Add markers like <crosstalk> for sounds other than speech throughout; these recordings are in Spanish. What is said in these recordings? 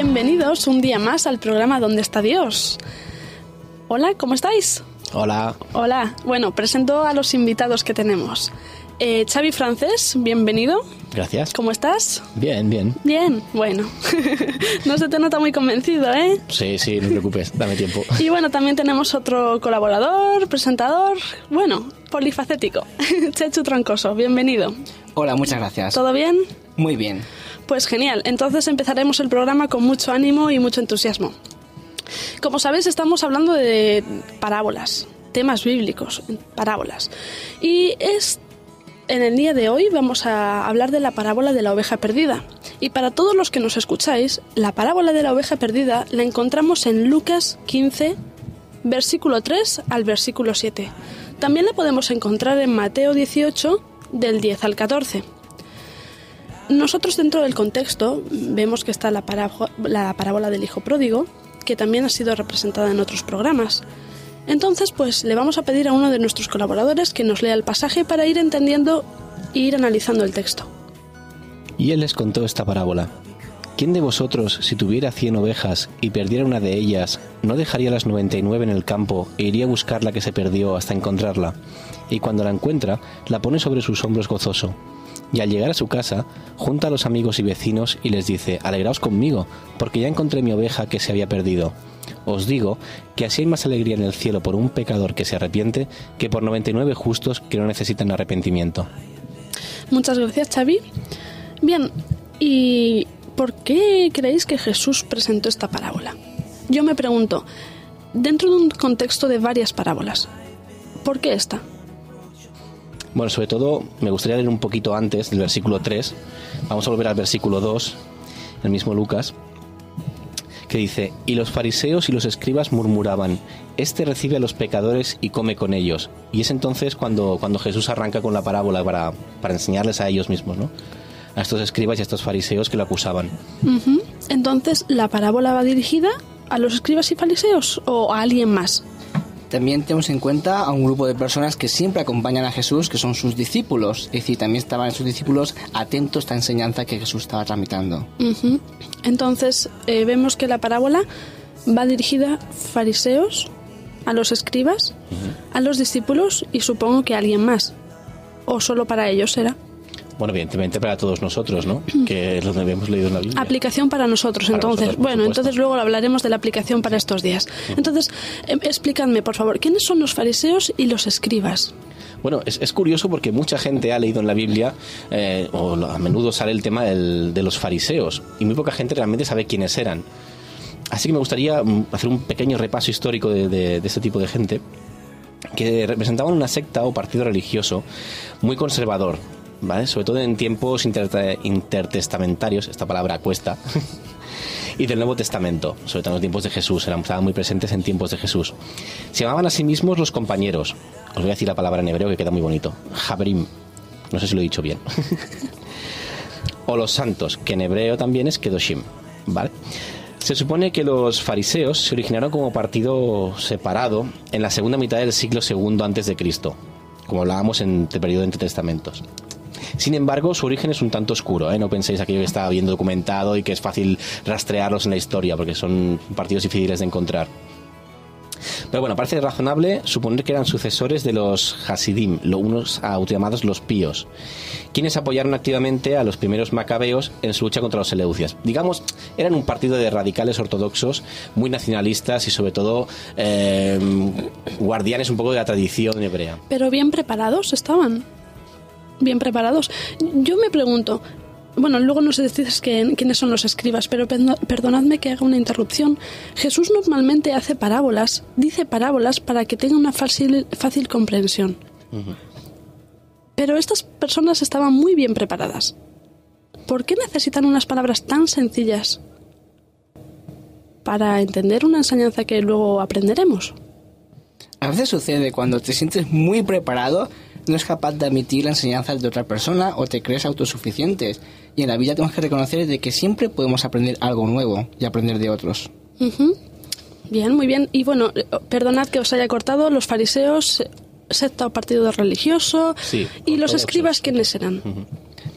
Bienvenidos un día más al programa ¿Dónde está Dios? Hola, ¿cómo estáis? Hola. Hola. Bueno, presento a los invitados que tenemos. Eh, Xavi Francés, bienvenido. Gracias. ¿Cómo estás? Bien, bien. Bien, bueno. <laughs> no se te nota muy convencido, ¿eh? Sí, sí, no te preocupes, dame tiempo. <laughs> Y bueno, también tenemos otro colaborador, presentador, bueno, polifacético. <laughs> Chechu Troncoso, bienvenido. Hola, muchas gracias. ¿Todo bien? Muy bien. Pues genial, entonces empezaremos el programa con mucho ánimo y mucho entusiasmo. Como sabéis, estamos hablando de parábolas, temas bíblicos, parábolas. Y es en el día de hoy vamos a hablar de la parábola de la oveja perdida. Y para todos los que nos escucháis, la parábola de la oveja perdida la encontramos en Lucas 15, versículo 3 al versículo 7. También la podemos encontrar en Mateo 18, del 10 al 14. Nosotros dentro del contexto vemos que está la, la parábola del hijo pródigo, que también ha sido representada en otros programas. Entonces, pues le vamos a pedir a uno de nuestros colaboradores que nos lea el pasaje para ir entendiendo e ir analizando el texto. Y él les contó esta parábola. ¿Quién de vosotros, si tuviera cien ovejas y perdiera una de ellas, no dejaría las noventa y nueve en el campo e iría a buscar la que se perdió hasta encontrarla? Y cuando la encuentra, la pone sobre sus hombros gozoso. Y al llegar a su casa, junta a los amigos y vecinos y les dice, Alegraos conmigo, porque ya encontré mi oveja que se había perdido. Os digo que así hay más alegría en el cielo por un pecador que se arrepiente que por 99 justos que no necesitan arrepentimiento. Muchas gracias, Xavi. Bien, ¿y por qué creéis que Jesús presentó esta parábola? Yo me pregunto, dentro de un contexto de varias parábolas, ¿por qué esta? Bueno, sobre todo me gustaría leer un poquito antes del versículo 3. Vamos a volver al versículo 2, el mismo Lucas, que dice, y los fariseos y los escribas murmuraban, este recibe a los pecadores y come con ellos. Y es entonces cuando, cuando Jesús arranca con la parábola para, para enseñarles a ellos mismos, ¿no? A estos escribas y a estos fariseos que lo acusaban. Entonces, ¿la parábola va dirigida a los escribas y fariseos o a alguien más? También tenemos en cuenta a un grupo de personas que siempre acompañan a Jesús, que son sus discípulos. Es decir, también estaban sus discípulos atentos a esta enseñanza que Jesús estaba tramitando. Entonces, eh, vemos que la parábola va dirigida a fariseos, a los escribas, a los discípulos y supongo que a alguien más. O solo para ellos será. Bueno, evidentemente para todos nosotros, ¿no? Que es lo que hemos leído en la Biblia. Aplicación para nosotros, Para entonces. nosotros, bueno, supuesto. entonces luego hablaremos de la aplicación para estos días. Entonces, em, explicadme, por favor, ¿quiénes son los fariseos y los escribas? Bueno, es, es curioso porque mucha gente ha leído en la Biblia, eh, o a menudo sale el tema del- de los fariseos, y muy poca gente realmente sabe quiénes eran. Así que me gustaría mm, hacer un pequeño repaso histórico de, de- de este tipo de gente, que representaban una secta o partido religioso muy conservador, Sobre todo en tiempos inter- intertestamentarios, esta palabra cuesta, <laughs> y del Nuevo Testamento, sobre todo en los tiempos de Jesús, eran, muy presentes en tiempos de Jesús. Se llamaban a sí mismos los compañeros. Os voy a decir la palabra en hebreo que queda muy bonito. Jabrim. No sé si lo he dicho bien. <laughs> o los santos, que en hebreo también es Kedoshim. ¿Vale? Se supone que los fariseos se originaron como partido separado en la segunda mitad del siglo segundo antes de Cristo, como hablábamos en el periodo entre testamentos. Sin embargo, su origen es un tanto oscuro, ¿eh? no penséis aquello que está bien documentado y que es fácil rastrearlos en la historia, porque son partidos difíciles de encontrar. Pero bueno, parece razonable suponer que eran sucesores de los Hasidim, lo- unos autollamados los píos, quienes apoyaron activamente a los primeros macabeos en su lucha contra los seleucias. Digamos, eran un partido de radicales ortodoxos, muy nacionalistas y sobre todo eh, guardianes un poco de la tradición hebrea. Pero bien preparados estaban. Bien preparados. Yo me pregunto, bueno, luego nos decís que, quiénes son los escribas, pero perdonadme que haga una interrupción. Jesús normalmente hace parábolas, dice parábolas para que tenga una fácil, fácil comprensión. Pero estas personas estaban muy bien preparadas. ¿Por qué necesitan unas palabras tan sencillas para entender una enseñanza que luego aprenderemos? A veces sucede cuando te sientes muy preparado, no es capaz de admitir la enseñanza de otra persona o te crees autosuficientes. Y en la vida tenemos que reconocer de que siempre podemos aprender algo nuevo y aprender de otros. Bien, muy bien. Y bueno, eh, perdonad que os haya cortado, los fariseos, eh, secta o partido religioso, Sí, y los escribas, ¿quiénes eran?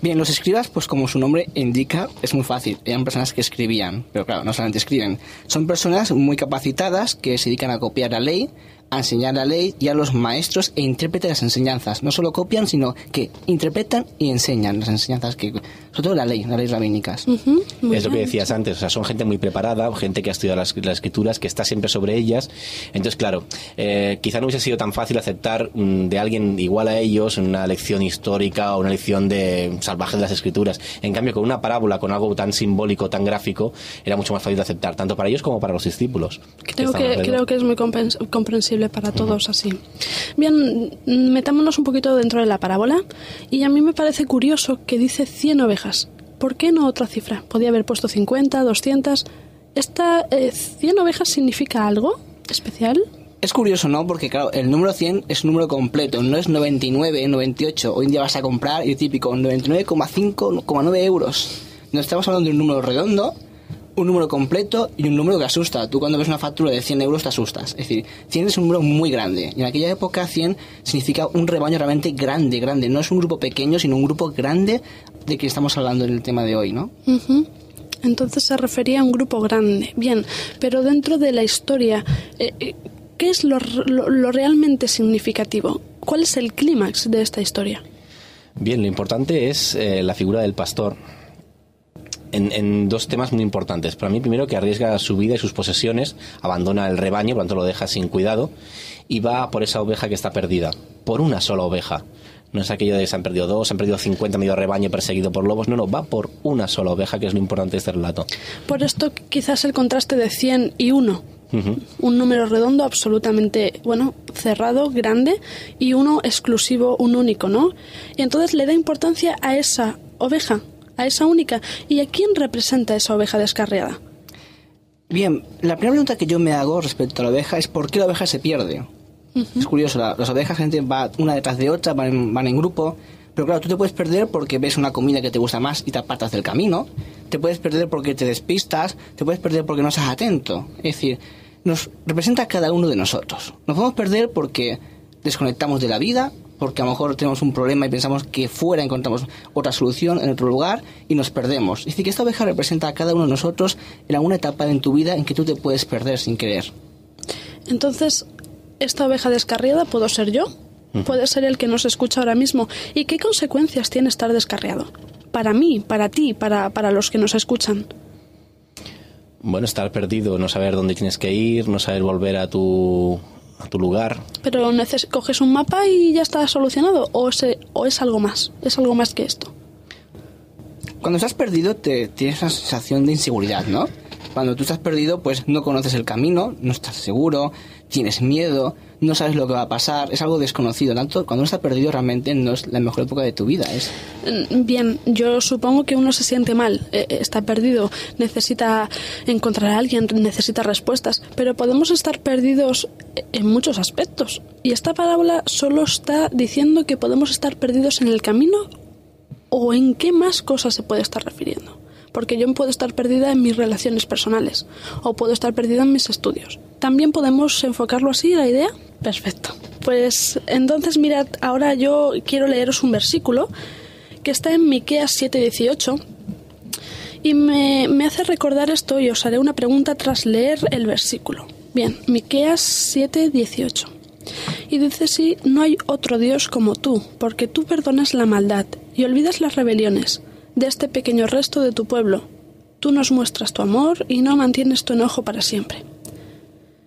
Bien, los escribas, pues como su nombre indica, es muy fácil. Eran personas que escribían, pero claro, no solamente escriben. Son personas muy capacitadas que se dedican a copiar la ley, a enseñar la ley y a los maestros e intérpretes de las enseñanzas. No solo copian, sino que interpretan y enseñan las enseñanzas, que, sobre todo la ley, las leyes rabínicas. Ujú, muy es lo que decías antes, o sea, son gente muy preparada, gente que ha estudiado las, las escrituras, que está siempre sobre ellas. Entonces, claro, eh, quizá no hubiese sido tan fácil aceptar mm, de alguien igual a ellos una lección histórica o una lección de salvaje de las escrituras. En cambio, con una parábola, con algo tan simbólico, tan gráfico, era mucho más fácil de aceptar, tanto para ellos como para los discípulos. Creo estaban que, creo que es muy compens- comprensible para todos así. Bien, metámonos un poquito dentro de la parábola y a mí me parece curioso que dice 100 ovejas. ¿Por qué no otra cifra? Podía haber puesto 50, 200. ¿Esta eh, 100 ovejas significa algo especial? Es curioso, ¿no? Porque, claro, el número 100 es un número completo, no es 99, 98. Hoy en día vas a comprar y típico 99,5,9 euros. No estamos hablando de un número redondo, un número completo y un número que asusta. Tú cuando ves una factura de 100 euros te asustas. Es decir, 100 es un número muy grande. Y en aquella época 100 significa un rebaño realmente grande, grande. No es un grupo pequeño, sino un grupo grande de que estamos hablando en el tema de hoy, ¿no? Ujú. Entonces se refería a un grupo grande. Bien, pero dentro de la historia, eh, eh, ¿qué es lo, lo- lo realmente significativo? ¿Cuál es el clímax de esta historia? Bien, lo importante es eh, la figura del pastor. En, en dos temas muy importantes. Para mí, primero, que arriesga su vida y sus posesiones, abandona el rebaño, por lo tanto lo deja sin cuidado, y va por esa oveja que está perdida, por una sola oveja. No es aquello de se han perdido dos, se han perdido 50 medio rebaño perseguido por lobos. No, no, va por una sola oveja, que es lo importante de este relato. Por esto quizás el contraste de 100 y 1. Un número redondo absolutamente, bueno, cerrado, grande, y uno exclusivo, un único, ¿no? Y entonces le da importancia a esa oveja, a esa única. ¿Y a quién representa esa oveja descarriada? Bien, la primera pregunta que yo me hago respecto a la oveja es por qué la oveja se pierde. Es curioso, la- las ovejas gente va una detrás de otra, van en, van en grupo, pero claro, tú te puedes perder porque ves una comida que te gusta más y te apartas del camino, te puedes perder porque te despistas, te puedes perder porque no estás atento. Es decir, nos representa a cada uno de nosotros. Nos podemos perder porque desconectamos de la vida, porque a lo mejor tenemos un problema y pensamos que fuera encontramos otra solución en otro lugar y nos perdemos. Es decir, que esta oveja representa a cada uno de nosotros en alguna etapa en tu vida en que tú te puedes perder sin querer. Entonces, esta oveja descarriada puedo ser yo, puede ser el que nos escucha ahora mismo. ¿Y qué consecuencias tiene estar descarriado? Para mí, para ti, para, para los que nos escuchan. Bueno, estar perdido, no saber dónde tienes que ir, no saber volver a tu, a tu lugar. Pero neces- coges un mapa y ya está solucionado. O, o es algo más, es algo más que esto. Cuando estás perdido te tienes una sensación de inseguridad, ¿no? Cuando tú estás perdido, pues no conoces el camino, no estás seguro, tienes miedo, no sabes lo que va a pasar, es algo desconocido. Tanto cuando uno está perdido realmente no es la mejor época de tu vida, es Mm, Bien, yo supongo que uno se siente mal, eh, eh, está perdido, necesita encontrar a alguien, necesita respuestas, pero podemos estar perdidos en muchos aspectos. Y esta parábola solo está diciendo que podemos estar perdidos en el camino o en qué más cosas se puede estar refiriendo. Porque yo puedo estar perdida en mis relaciones personales o puedo estar perdida en mis estudios. ¿También podemos enfocarlo así, la idea? Perfecto. Pues entonces mirad, ahora yo quiero leeros un versículo que está en Miqueas 7:18 y me, me hace recordar esto y os haré una pregunta tras leer el versículo. Bien, Miqueas 7:18. Y dice así, no hay otro Dios como tú, porque tú perdonas la maldad y olvidas las rebeliones de este pequeño resto de tu pueblo. Tú nos muestras tu amor y no mantienes tu enojo para siempre.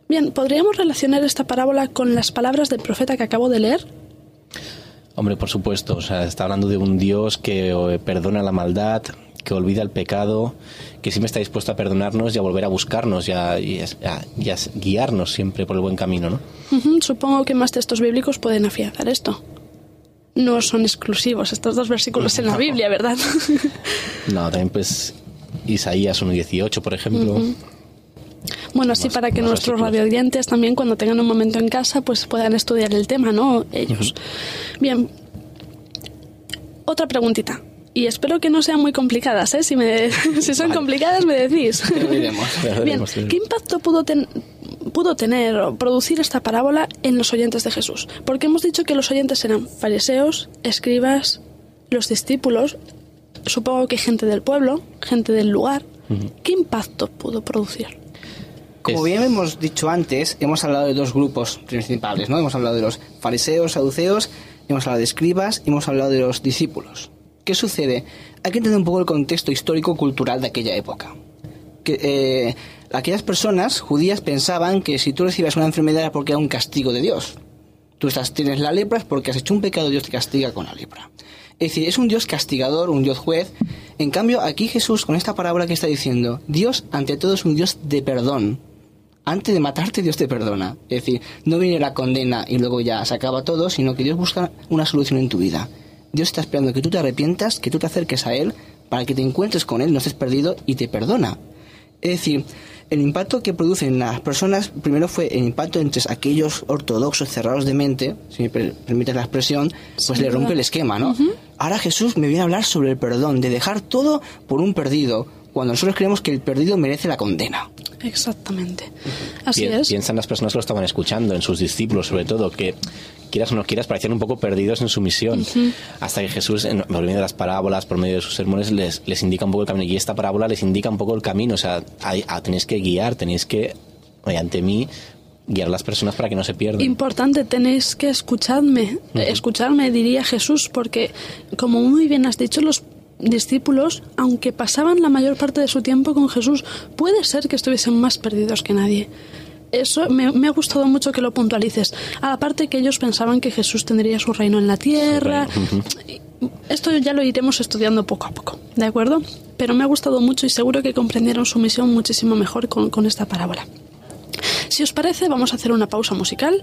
Bien, ¿podríamos relacionar esta parábola con las palabras del profeta que acabo de leer? Hombre, por supuesto, o sea, está hablando de un Dios que eh, perdona la maldad, que olvida el pecado, que siempre está dispuesto a perdonarnos y a volver a buscarnos y a, y a- y a guiarnos siempre por el buen camino, ¿no? Supongo que más textos bíblicos pueden afianzar esto. no son exclusivos estos dos versículos en la Biblia, ¿verdad? <laughs> no, también pues Isaías 1.18, por ejemplo. Bueno, así para que nuestros radioyentes también cuando tengan un momento en casa pues puedan estudiar el tema, ¿no? Ellos. Bien. Otra preguntita. Y espero que no sean muy complicadas, ¿eh? Si, me, <laughs> si son complicadas me decís. <laughs> Bien, ¿qué impacto pudo, pudo tener o producir esta parábola en los oyentes de Jesús? Porque hemos dicho que los oyentes eran fariseos, escribas, los discípulos, supongo que gente del pueblo, gente del lugar. ¿Qué impacto pudo producir? Como bien hemos dicho antes, hemos hablado de dos grupos principales, ¿no? Hemos hablado de los fariseos, saduceos, hemos hablado de escribas y hemos hablado de los discípulos. ¿Qué sucede? Hay que entender un poco el contexto histórico-cultural de aquella época. Que, eh, aquellas personas judías pensaban que si tú recibías una enfermedad era porque era un castigo de Dios. Tú estás, tienes la lepra es porque has hecho un pecado, Dios te castiga con la lepra. Es decir, es un Dios castigador, un Dios juez. En cambio, aquí Jesús, con esta parábola que está diciendo, Dios ante todo es un Dios de perdón antes de matarte Dios te perdona. Es decir, no viene la condena y luego ya se acaba todo, sino que Dios busca una solución en tu vida. Dios está esperando que tú te arrepientas, que tú te acerques a Él, para que te encuentres con Él, no estés perdido y te perdona. Es decir, el impacto que producen las personas, primero fue el impacto entre aquellos ortodoxos cerrados de mente, si me permite la expresión, pues le rompe el esquema, ¿no? Ahora Jesús me viene a hablar sobre el perdón, de dejar todo por un perdido, cuando nosotros creemos que el perdido merece la condena. Exactamente. Así es. Piensan las personas que lo estaban escuchando, en sus discípulos sobre todo, que quieras o no quieras, parecían un poco perdidos en su misión. Hasta que Jesús, en, por medio de las parábolas, por medio de sus sermones, les, les indica un poco el camino. Y esta parábola les indica un poco el camino. O sea, tenéis que guiar, tenéis que, ante mí, guiar a las personas para que no se pierdan. Importante, tenéis que escucharme, escucharme, diría Jesús, porque como muy bien has dicho, los discípulos, aunque pasaban la mayor parte de su tiempo con Jesús, puede ser que estuviesen más perdidos que nadie. Eso me, ha gustado mucho que lo puntualices. Aparte que ellos pensaban que Jesús tendría su reino en la tierra. Esto ya lo iremos estudiando poco a poco, ¿de acuerdo? Pero me ha gustado mucho y seguro que comprendieron su misión muchísimo mejor con, con esta parábola. Si os parece, vamos a hacer una pausa musical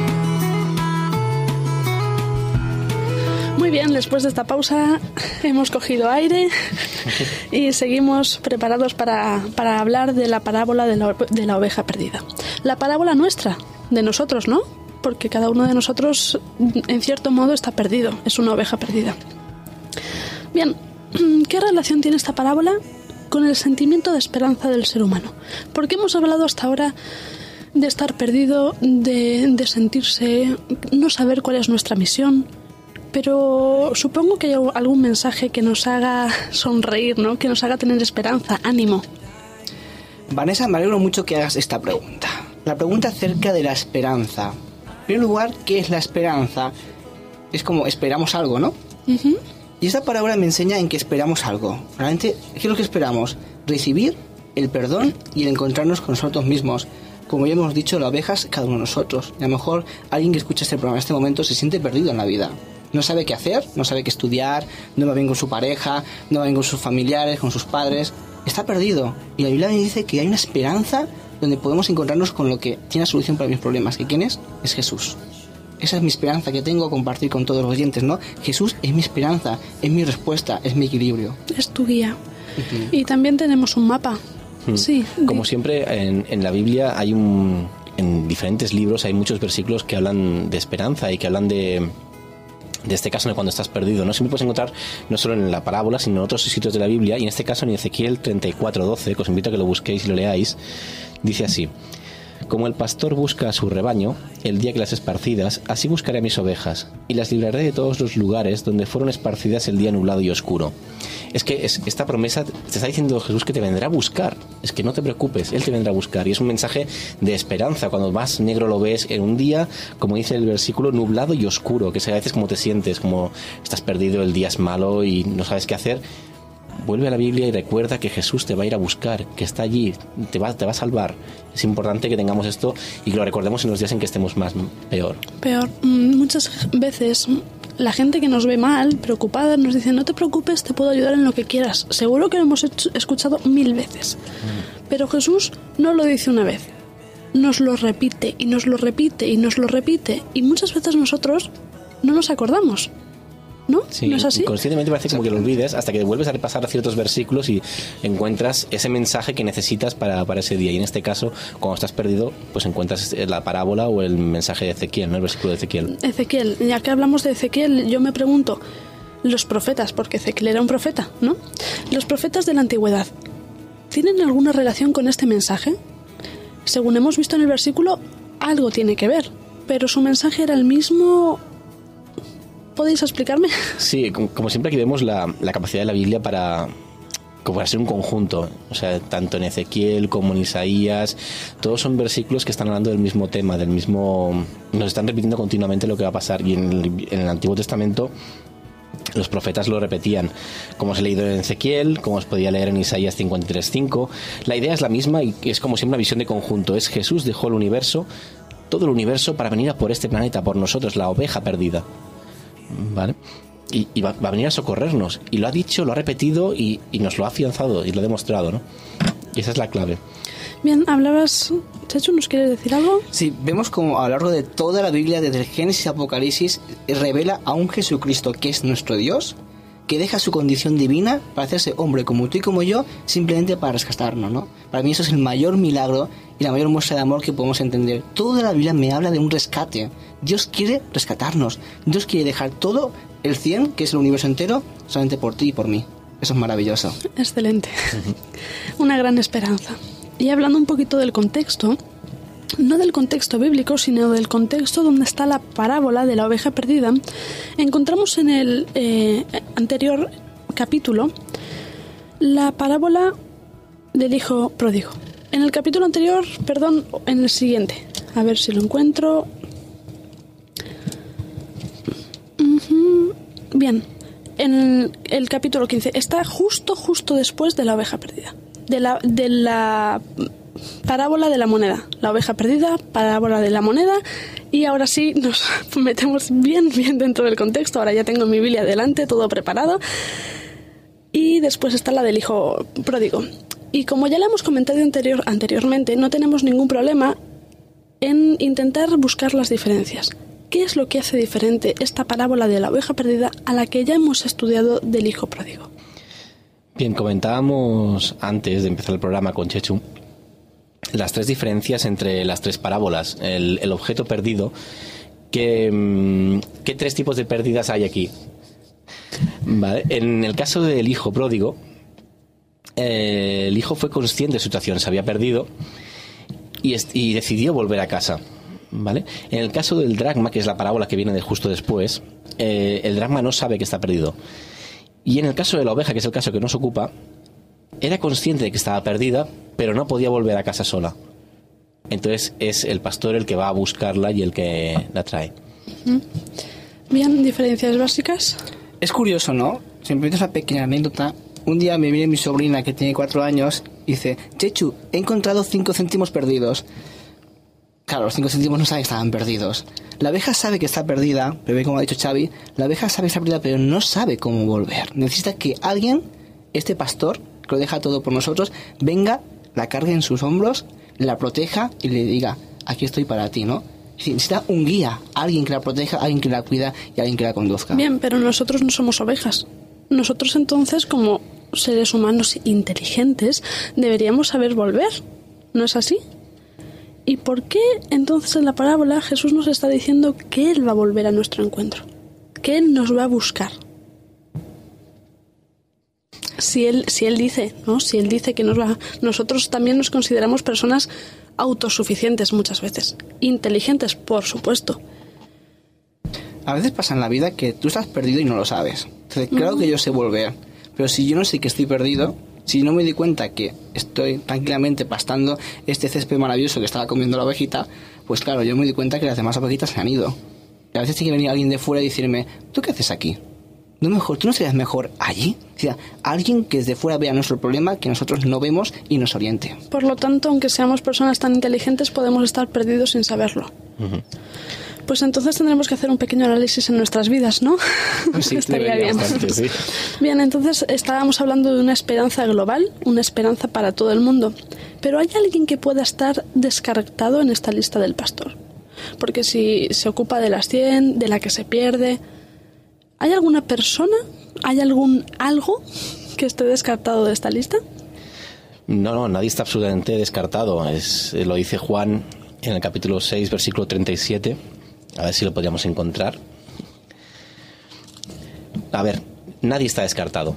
Muy bien, después de esta pausa hemos cogido aire <laughs> y seguimos preparados para, para hablar de la parábola de la, de la oveja perdida. La parábola nuestra, de nosotros, ¿no? Porque cada uno de nosotros, en cierto modo, está perdido, es una oveja perdida. Bien, <clears throat> ¿qué relación tiene esta parábola con el sentimiento de esperanza del ser humano? Porque hemos hablado hasta ahora de estar perdido, de, de sentirse, no saber cuál es nuestra misión, pero supongo que hay algún mensaje que nos haga sonreír, ¿no? Que nos haga tener esperanza, ánimo. Vanessa, me alegro mucho que hagas esta pregunta. La pregunta acerca de la esperanza. En primer lugar, ¿qué es la esperanza? Es como esperamos algo, ¿no? Y esta palabra me enseña en que esperamos algo. Realmente, ¿qué es lo que esperamos? Recibir el perdón y el encontrarnos con nosotros mismos. Como ya hemos dicho, la oveja es cada uno de nosotros. Y a lo mejor alguien que escucha este programa en este momento se siente perdido en la vida. No sabe qué hacer, no sabe qué estudiar, no va bien con su pareja, no va bien con sus familiares, con sus padres. Está perdido. Y la Biblia me dice que hay una esperanza donde podemos encontrarnos con lo que tiene la solución para mis problemas. ¿Que quién es? Es Jesús. Esa es mi esperanza que tengo a compartir con todos los oyentes, ¿no? Jesús es mi esperanza, es mi respuesta, es mi equilibrio. Es tu guía. Y también tenemos un mapa. Mm. Sí. Como siempre, en, en la Biblia hay un. En diferentes libros hay muchos versículos que hablan de esperanza y que hablan de. De este caso, cuando estás perdido, ¿no? Siempre puedes encontrar, no solo en la parábola, sino en otros sitios de la Biblia, y en este caso en Ezequiel 34.12, que os invito a que lo busquéis y lo leáis, dice así. Como el pastor busca a su rebaño, el día que las esparcidas, así buscaré a mis ovejas, y las libraré de todos los lugares donde fueron esparcidas el día nublado y oscuro. Es que es- esta promesa te está diciendo Jesús que te vendrá a buscar. Es que no te preocupes, Él te vendrá a buscar. Y es un mensaje de esperanza. Cuando más negro lo ves en un día, como dice el versículo, nublado y oscuro, que es a veces como te sientes, como estás perdido, el día es malo y no sabes qué hacer. Vuelve a la Biblia y recuerda que Jesús te va a ir a buscar, que está allí, te va, te va a salvar. Es importante que tengamos esto y que lo recordemos en los días en que estemos más peor. Peor, mm, muchas veces mm, la gente que nos ve mal, preocupada, nos dice, no te preocupes, te puedo ayudar en lo que quieras. Seguro que lo hemos hecho- escuchado mil veces. Pero Jesús no lo dice una vez. Nos lo repite y nos lo repite y nos lo repite. Y muchas veces nosotros no nos acordamos. ¿No? Sí, ¿No es así? Inconscientemente parece como que lo olvides hasta que vuelves a repasar ciertos versículos y encuentras ese mensaje que necesitas para, para ese día. Y en este caso, cuando estás perdido, pues encuentras la parábola o el mensaje de Ezequiel, ¿no? el versículo de Ezequiel. Ezequiel, ya que hablamos de Ezequiel, yo me pregunto, los profetas, porque Ezequiel era un profeta, ¿no? Los profetas de la antigüedad, ¿tienen alguna relación con este mensaje? Según hemos visto en el versículo, algo tiene que ver, pero su mensaje era el mismo... ¿Podéis explicarme? Sí, como, siempre aquí vemos la, capacidad de la Biblia para como para ser un conjunto, o sea, tanto en Ezequiel como en Isaías, todos son versículos que están hablando del mismo tema, del mismo, nos están repitiendo continuamente lo que va a pasar y en el, Antiguo Testamento los profetas lo repetían, como os he leído en Ezequiel, como os podía leer en Isaías 53.5. La idea es la misma y es como siempre una visión de conjunto. Es Jesús dejó el universo, todo el universo, para venir a por este planeta, por nosotros, la oveja perdida. ¿Vale? Y, y va, va a venir a socorrernos. Y lo ha dicho, lo ha repetido y, y nos lo ha afianzado y lo ha demostrado, ¿no? Y esa es la clave. Bien, hablabas... Chechu, ¿nos quieres decir algo? Sí, vemos como a lo largo de toda la Biblia, desde el Génesis a Apocalipsis, revela a un Jesucristo que es nuestro Dios, que deja su condición divina para hacerse hombre como tú y como yo, simplemente para rescatarnos, ¿no? Para mí eso es el mayor milagro y la mayor muestra de amor que podemos entender. Toda la Biblia me habla de un rescate. Dios quiere rescatarnos. Dios quiere dejar todo el 100, que es el universo entero, solamente por ti y por mí. Eso es maravilloso. Excelente. <laughs> Una gran esperanza. Y hablando un poquito del contexto, no del contexto bíblico, sino del contexto donde está la parábola de la oveja perdida, encontramos en el eh, anterior capítulo la parábola del hijo pródigo. En el capítulo anterior, perdón, en el siguiente. A ver si lo encuentro. Bien, en el, el, capítulo 15. Está justo, justo después de la oveja perdida. De la, de la parábola de la moneda. La oveja perdida, parábola de la moneda. Y ahora sí nos <laughs> metemos bien, bien dentro del contexto. Ahora ya tengo mi Biblia delante, todo preparado. Y después está la del hijo pródigo. Y como ya le hemos comentado anterior, anteriormente, no tenemos ningún problema en intentar buscar las diferencias. ¿Qué es lo que hace diferente esta parábola de la oveja perdida a la que ya hemos estudiado del hijo pródigo? Bien, comentábamos antes de empezar el programa con Chechu las tres diferencias entre las tres parábolas. El, objeto perdido, que, mm, ¿qué tres tipos de pérdidas hay aquí? En el caso del hijo pródigo, eh, el hijo fue consciente de su situación, se había perdido y, decidió volver a casa. ¿Vale? En el caso del dragma, que es la parábola que viene de justo después, eh, el dragma no sabe que está perdido. Y en el caso de la oveja, que es el caso que nos ocupa, era consciente de que estaba perdida, pero no podía volver a casa sola. Entonces es el pastor el que va a buscarla y el que la trae. Bien, diferencias básicas. Es curioso, ¿no? Simplemente esa pequeña anécdota. Un día me viene mi sobrina que tiene cuatro años y dice, Chechu, he encontrado cinco céntimos perdidos. Claro, los cinco céntimos no saben que estaban perdidos. La abeja sabe que está perdida, pero como ha dicho Xavi, la abeja sabe que está perdida, pero no sabe cómo volver. Necesita que alguien, este pastor, que lo deja todo por nosotros, venga, la cargue en sus hombros, la proteja y le diga, aquí estoy para ti, ¿no? Necesita un guía, alguien que la proteja, alguien que la cuida y alguien que la conduzca. Bien, pero nosotros no somos ovejas. Nosotros entonces, como seres humanos inteligentes, deberíamos saber volver. ¿No es así? ¿Y por qué entonces en la parábola Jesús nos está diciendo que Él va a volver a nuestro encuentro? Que Él nos va a buscar si él, si él dice, ¿no? Si él dice que nos va, nosotros también nos consideramos personas autosuficientes muchas veces, inteligentes, por supuesto. A veces pasa en la vida que tú estás perdido y no lo sabes. claro que yo sé volver, pero si yo no sé que estoy perdido, si no me di cuenta que estoy tranquilamente pastando este césped maravilloso que estaba comiendo la ovejita, pues claro, yo me di cuenta que las demás ovejitas se han ido. Y a veces tiene que venir alguien de fuera y decirme, ¿tú qué haces aquí? No mejor, tú no serías mejor allí. O sea, alguien que desde fuera vea nuestro problema que nosotros no vemos y nos oriente. Por lo tanto, aunque seamos personas tan inteligentes, podemos estar perdidos sin saberlo. Pues entonces tendremos que hacer un pequeño análisis en nuestras vidas, ¿no? <laughs> Sí, Estaría bien. Bien, entonces estábamos hablando de una esperanza global, una esperanza para todo el mundo. Pero ¿hay alguien que pueda estar descartado en esta lista del pastor? Porque si se ocupa de las 100, de la que se pierde, ¿Hay alguna persona? ¿Hay algún algo que esté descartado de esta lista? No, no, nadie está absolutamente descartado. Es, eh, lo dice Juan en el capítulo 6, versículo 37. A ver si lo podríamos encontrar. A ver, nadie está descartado.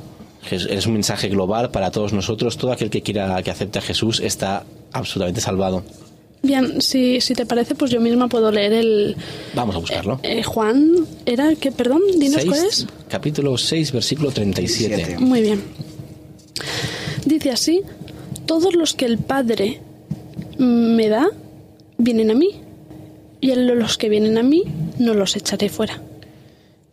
Es un mensaje global para todos nosotros. Todo aquel que quiera que acepte a Jesús está absolutamente salvado. Bien, si, si te parece, pues yo misma puedo leer el... Vamos a buscarlo. Eh, Juan, ¿era que, perdón, dinos cuál es? Capítulo 6, versículo 37. Muy bien. Dice así, todos los que el Padre me da, vienen a mí, y los que vienen a mí, no los echaré fuera.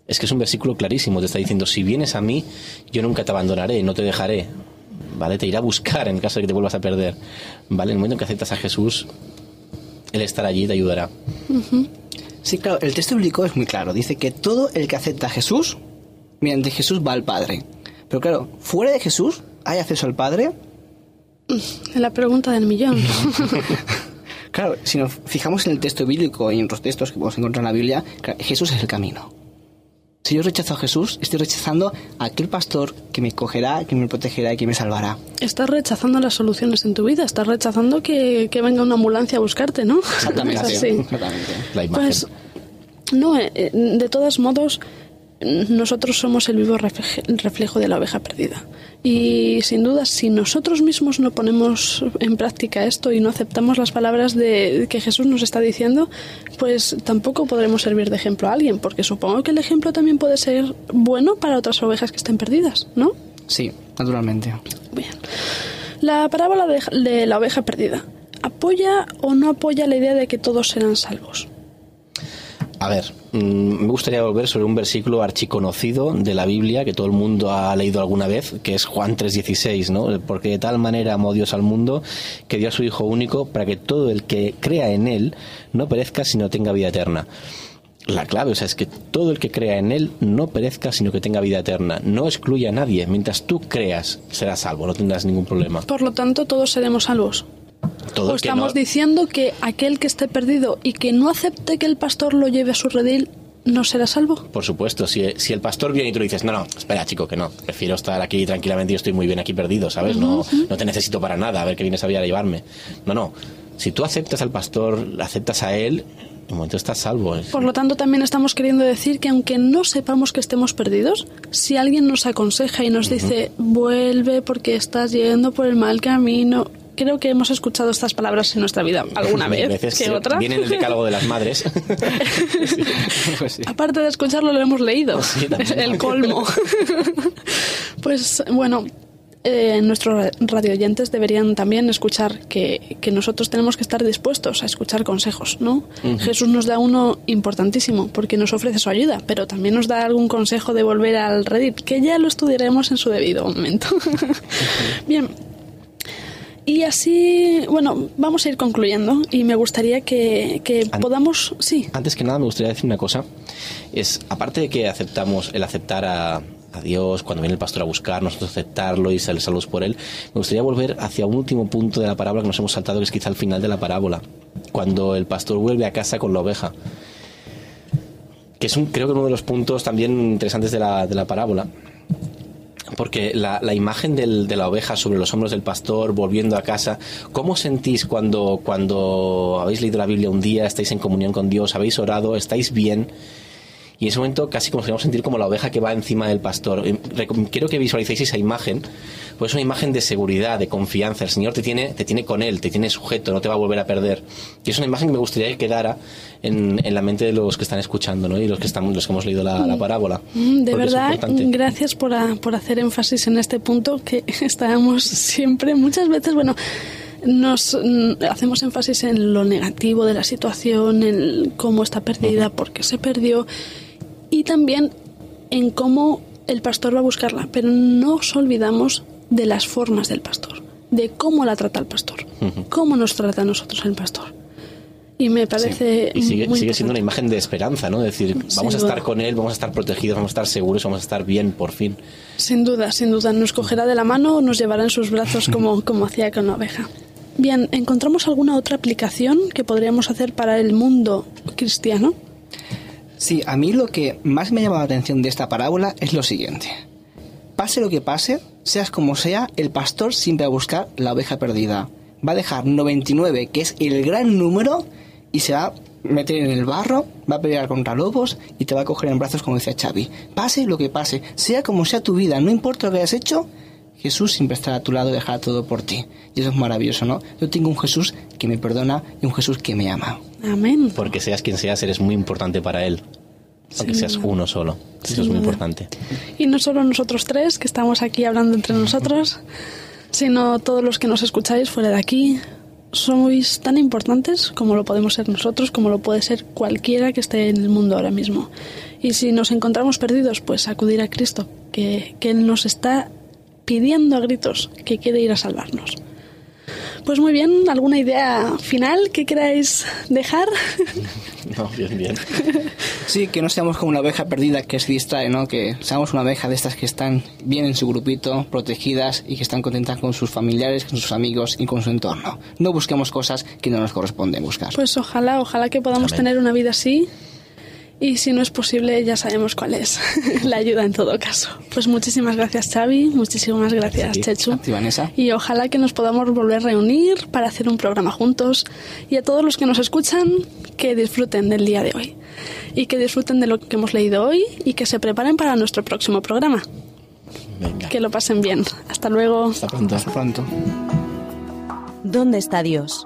Es que es un versículo clarísimo, te está diciendo, si vienes a mí, yo nunca te abandonaré, no te dejaré. ¿Vale? Te iré a buscar en caso de que te vuelvas a perder. ¿Vale? En el momento en que aceptas a Jesús, el estar allí te ayudará. Sí, claro, el texto bíblico es muy claro. Dice que todo el que acepta a Jesús, mediante Jesús va al Padre. Pero claro, fuera de Jesús, ¿hay acceso al Padre? La pregunta del millón. <laughs> claro, si nos fijamos en el texto bíblico y en otros textos que podemos encontrar en la Biblia, Jesús es el camino. Si yo rechazo a Jesús, estoy rechazando a aquel pastor que me cogerá, que me protegerá y que me salvará. Estás rechazando las soluciones en tu vida, estás rechazando que, venga una ambulancia a buscarte, ¿no? <laughs> Exactamente. Exactamente. La imagen. Pues, no, eh, eh, de todos modos, nosotros somos el vivo reflejo de la oveja perdida. Y sin duda, si nosotros mismos no ponemos en práctica esto y no aceptamos las palabras de que Jesús nos está diciendo, pues tampoco podremos servir de ejemplo a alguien, porque supongo que el ejemplo también puede ser bueno para otras ovejas que estén perdidas, ¿no? Sí, naturalmente. Bien. La parábola de la oveja perdida. ¿Apoya o no apoya la idea de que todos serán salvos? A ver, mm, me gustaría volver sobre un versículo archiconocido de la Biblia que todo el mundo ha leído alguna vez, que es Juan 3:16, ¿no? Porque de tal manera amó Dios al mundo que dio a su Hijo único para que todo el que crea en Él no perezca sino tenga vida eterna. La clave, o sea, es que todo el que crea en Él no perezca, sino que tenga vida eterna. No excluya a nadie. Mientras tú creas, serás salvo, no tendrás ningún problema. Por lo tanto, todos seremos salvos. Todo o estamos no- diciendo que aquel que esté perdido y que no acepte que el pastor lo lleve a su redil, no será salvo. Por supuesto, si, si el pastor viene y tú le dices, no, no, espera, chico, que no, prefiero estar aquí tranquilamente, yo estoy muy bien aquí perdido, ¿sabes? No, no te necesito para nada, a ver que vienes a llevarme. No, no. Si tú aceptas al pastor, aceptas a él, en un momento estás salvo. Por lo tanto, también estamos queriendo decir que aunque no sepamos que estemos perdidos, si alguien nos aconseja y nos dice, vuelve porque estás yendo por el mal camino, creo que hemos escuchado estas palabras en nuestra vida alguna vez veces que otra. Viene en el decálogo de las madres. <laughs> Pues sí. Aparte de escucharlo, lo hemos leído. Sí, el colmo. <laughs> pues bueno, eh, nuestros radioyentes deberían también escuchar que, que nosotros tenemos que estar dispuestos a escuchar consejos, ¿no? Jesús nos da uno importantísimo porque nos ofrece su ayuda, pero también nos da algún consejo de volver al Reddit, que ya lo estudiaremos en su debido momento. <laughs> Bien. Y así, bueno, vamos a ir concluyendo y me gustaría que, que An- podamos... Sí, Antes que nada me gustaría decir una cosa. Es, aparte de que aceptamos el aceptar a, a Dios cuando viene el pastor a buscarnos, nosotros aceptarlo y ser salvos por él, me gustaría volver hacia un último punto de la parábola que nos hemos saltado, que es quizá el final de la parábola, cuando el pastor vuelve a casa con la oveja. Que es un, creo que uno de los puntos también interesantes de la, de la parábola. Porque la, la imagen del- de la oveja sobre los hombros del pastor volviendo a casa, ¿cómo sentís cuando, cuando habéis leído la Biblia un día, estáis en comunión con Dios, habéis orado, estáis bien? Y en ese momento casi como podemos sentir como la oveja que va encima del pastor. Quiero que visualicéis esa imagen, pues es una imagen de seguridad, de confianza. El Señor te tiene, te tiene con Él, te tiene sujeto, no te va a volver a perder. Y es una imagen que me gustaría que quedara en, en la mente de los que están escuchando ¿no? y los que, estamos, los que hemos leído la, la parábola. Mm, De verdad, gracias por, a- por hacer énfasis en este punto que <laughs> estábamos siempre, muchas veces, bueno, nos mm, hacemos énfasis en lo negativo de la situación, en cómo está perdida, por qué se perdió y también en cómo el pastor va a buscarla, pero no nos olvidamos de las formas del pastor, de cómo la trata el pastor, cómo nos trata a nosotros el pastor. Y me parece Sí. Y sigue, muy sigue siendo una imagen de esperanza, ¿no? Es decir, Sin vamos a duda. estar con él, vamos a estar protegidos, vamos a estar seguros, vamos a estar bien, por fin. Sin duda, sin duda. Nos cogerá de la mano o nos llevará en sus brazos como, <laughs> como hacía con la oveja. Bien, ¿encontramos alguna otra aplicación que podríamos hacer para el mundo cristiano? Sí, a mí lo que más me ha llamado la atención de esta parábola es lo siguiente. Pase lo que pase, seas como sea, el pastor siempre va a buscar la oveja perdida. Va a dejar 99, que es el gran número, y se va a meter en el barro, va a pelear contra lobos y te va a coger en brazos como decía Xavi. Pase lo que pase, sea como sea tu vida, no importa lo que hayas hecho, Jesús siempre estará a tu lado y dejará todo por ti. Y eso es maravilloso, ¿no? Yo tengo un Jesús que me perdona y un Jesús que me ama. Amén. Porque seas quien seas, eres muy importante para él. Aunque seas uno solo. Eso Sin es muy duda. importante. Y no solo nosotros tres, que estamos aquí hablando entre nosotros, sino todos los que nos escucháis fuera de aquí. Sois tan importantes como lo podemos ser nosotros, como lo puede ser cualquiera que esté en el mundo ahora mismo. Y si nos encontramos perdidos, pues acudir a Cristo, que, que Él nos está pidiendo a gritos que quiere ir a salvarnos. Pues muy bien, ¿alguna idea final que queráis dejar? <laughs> No, bien, bien. Sí, que no seamos como una oveja perdida que se distrae, ¿no? Que seamos una oveja de estas que están bien en su grupito, protegidas y que están contentas con sus familiares, con sus amigos y con su entorno. No busquemos cosas que no nos corresponden buscar. Pues ojalá, ojalá que podamos Amén. tener una vida así. Y si no es posible, ya sabemos cuál es <laughs> la ayuda en todo caso. Pues muchísimas gracias, Xavi. Muchísimas gracias, ti. Chechu. A ti, Vanessa. Y ojalá que nos podamos volver a reunir para hacer un programa juntos. Y a todos los que nos escuchan, que disfruten del día de hoy. Y que disfruten de lo que hemos leído hoy y que se preparen para nuestro próximo programa. Venga. Que lo pasen bien. Hasta luego. Hasta pronto. Hasta pronto. ¿Dónde está Dios?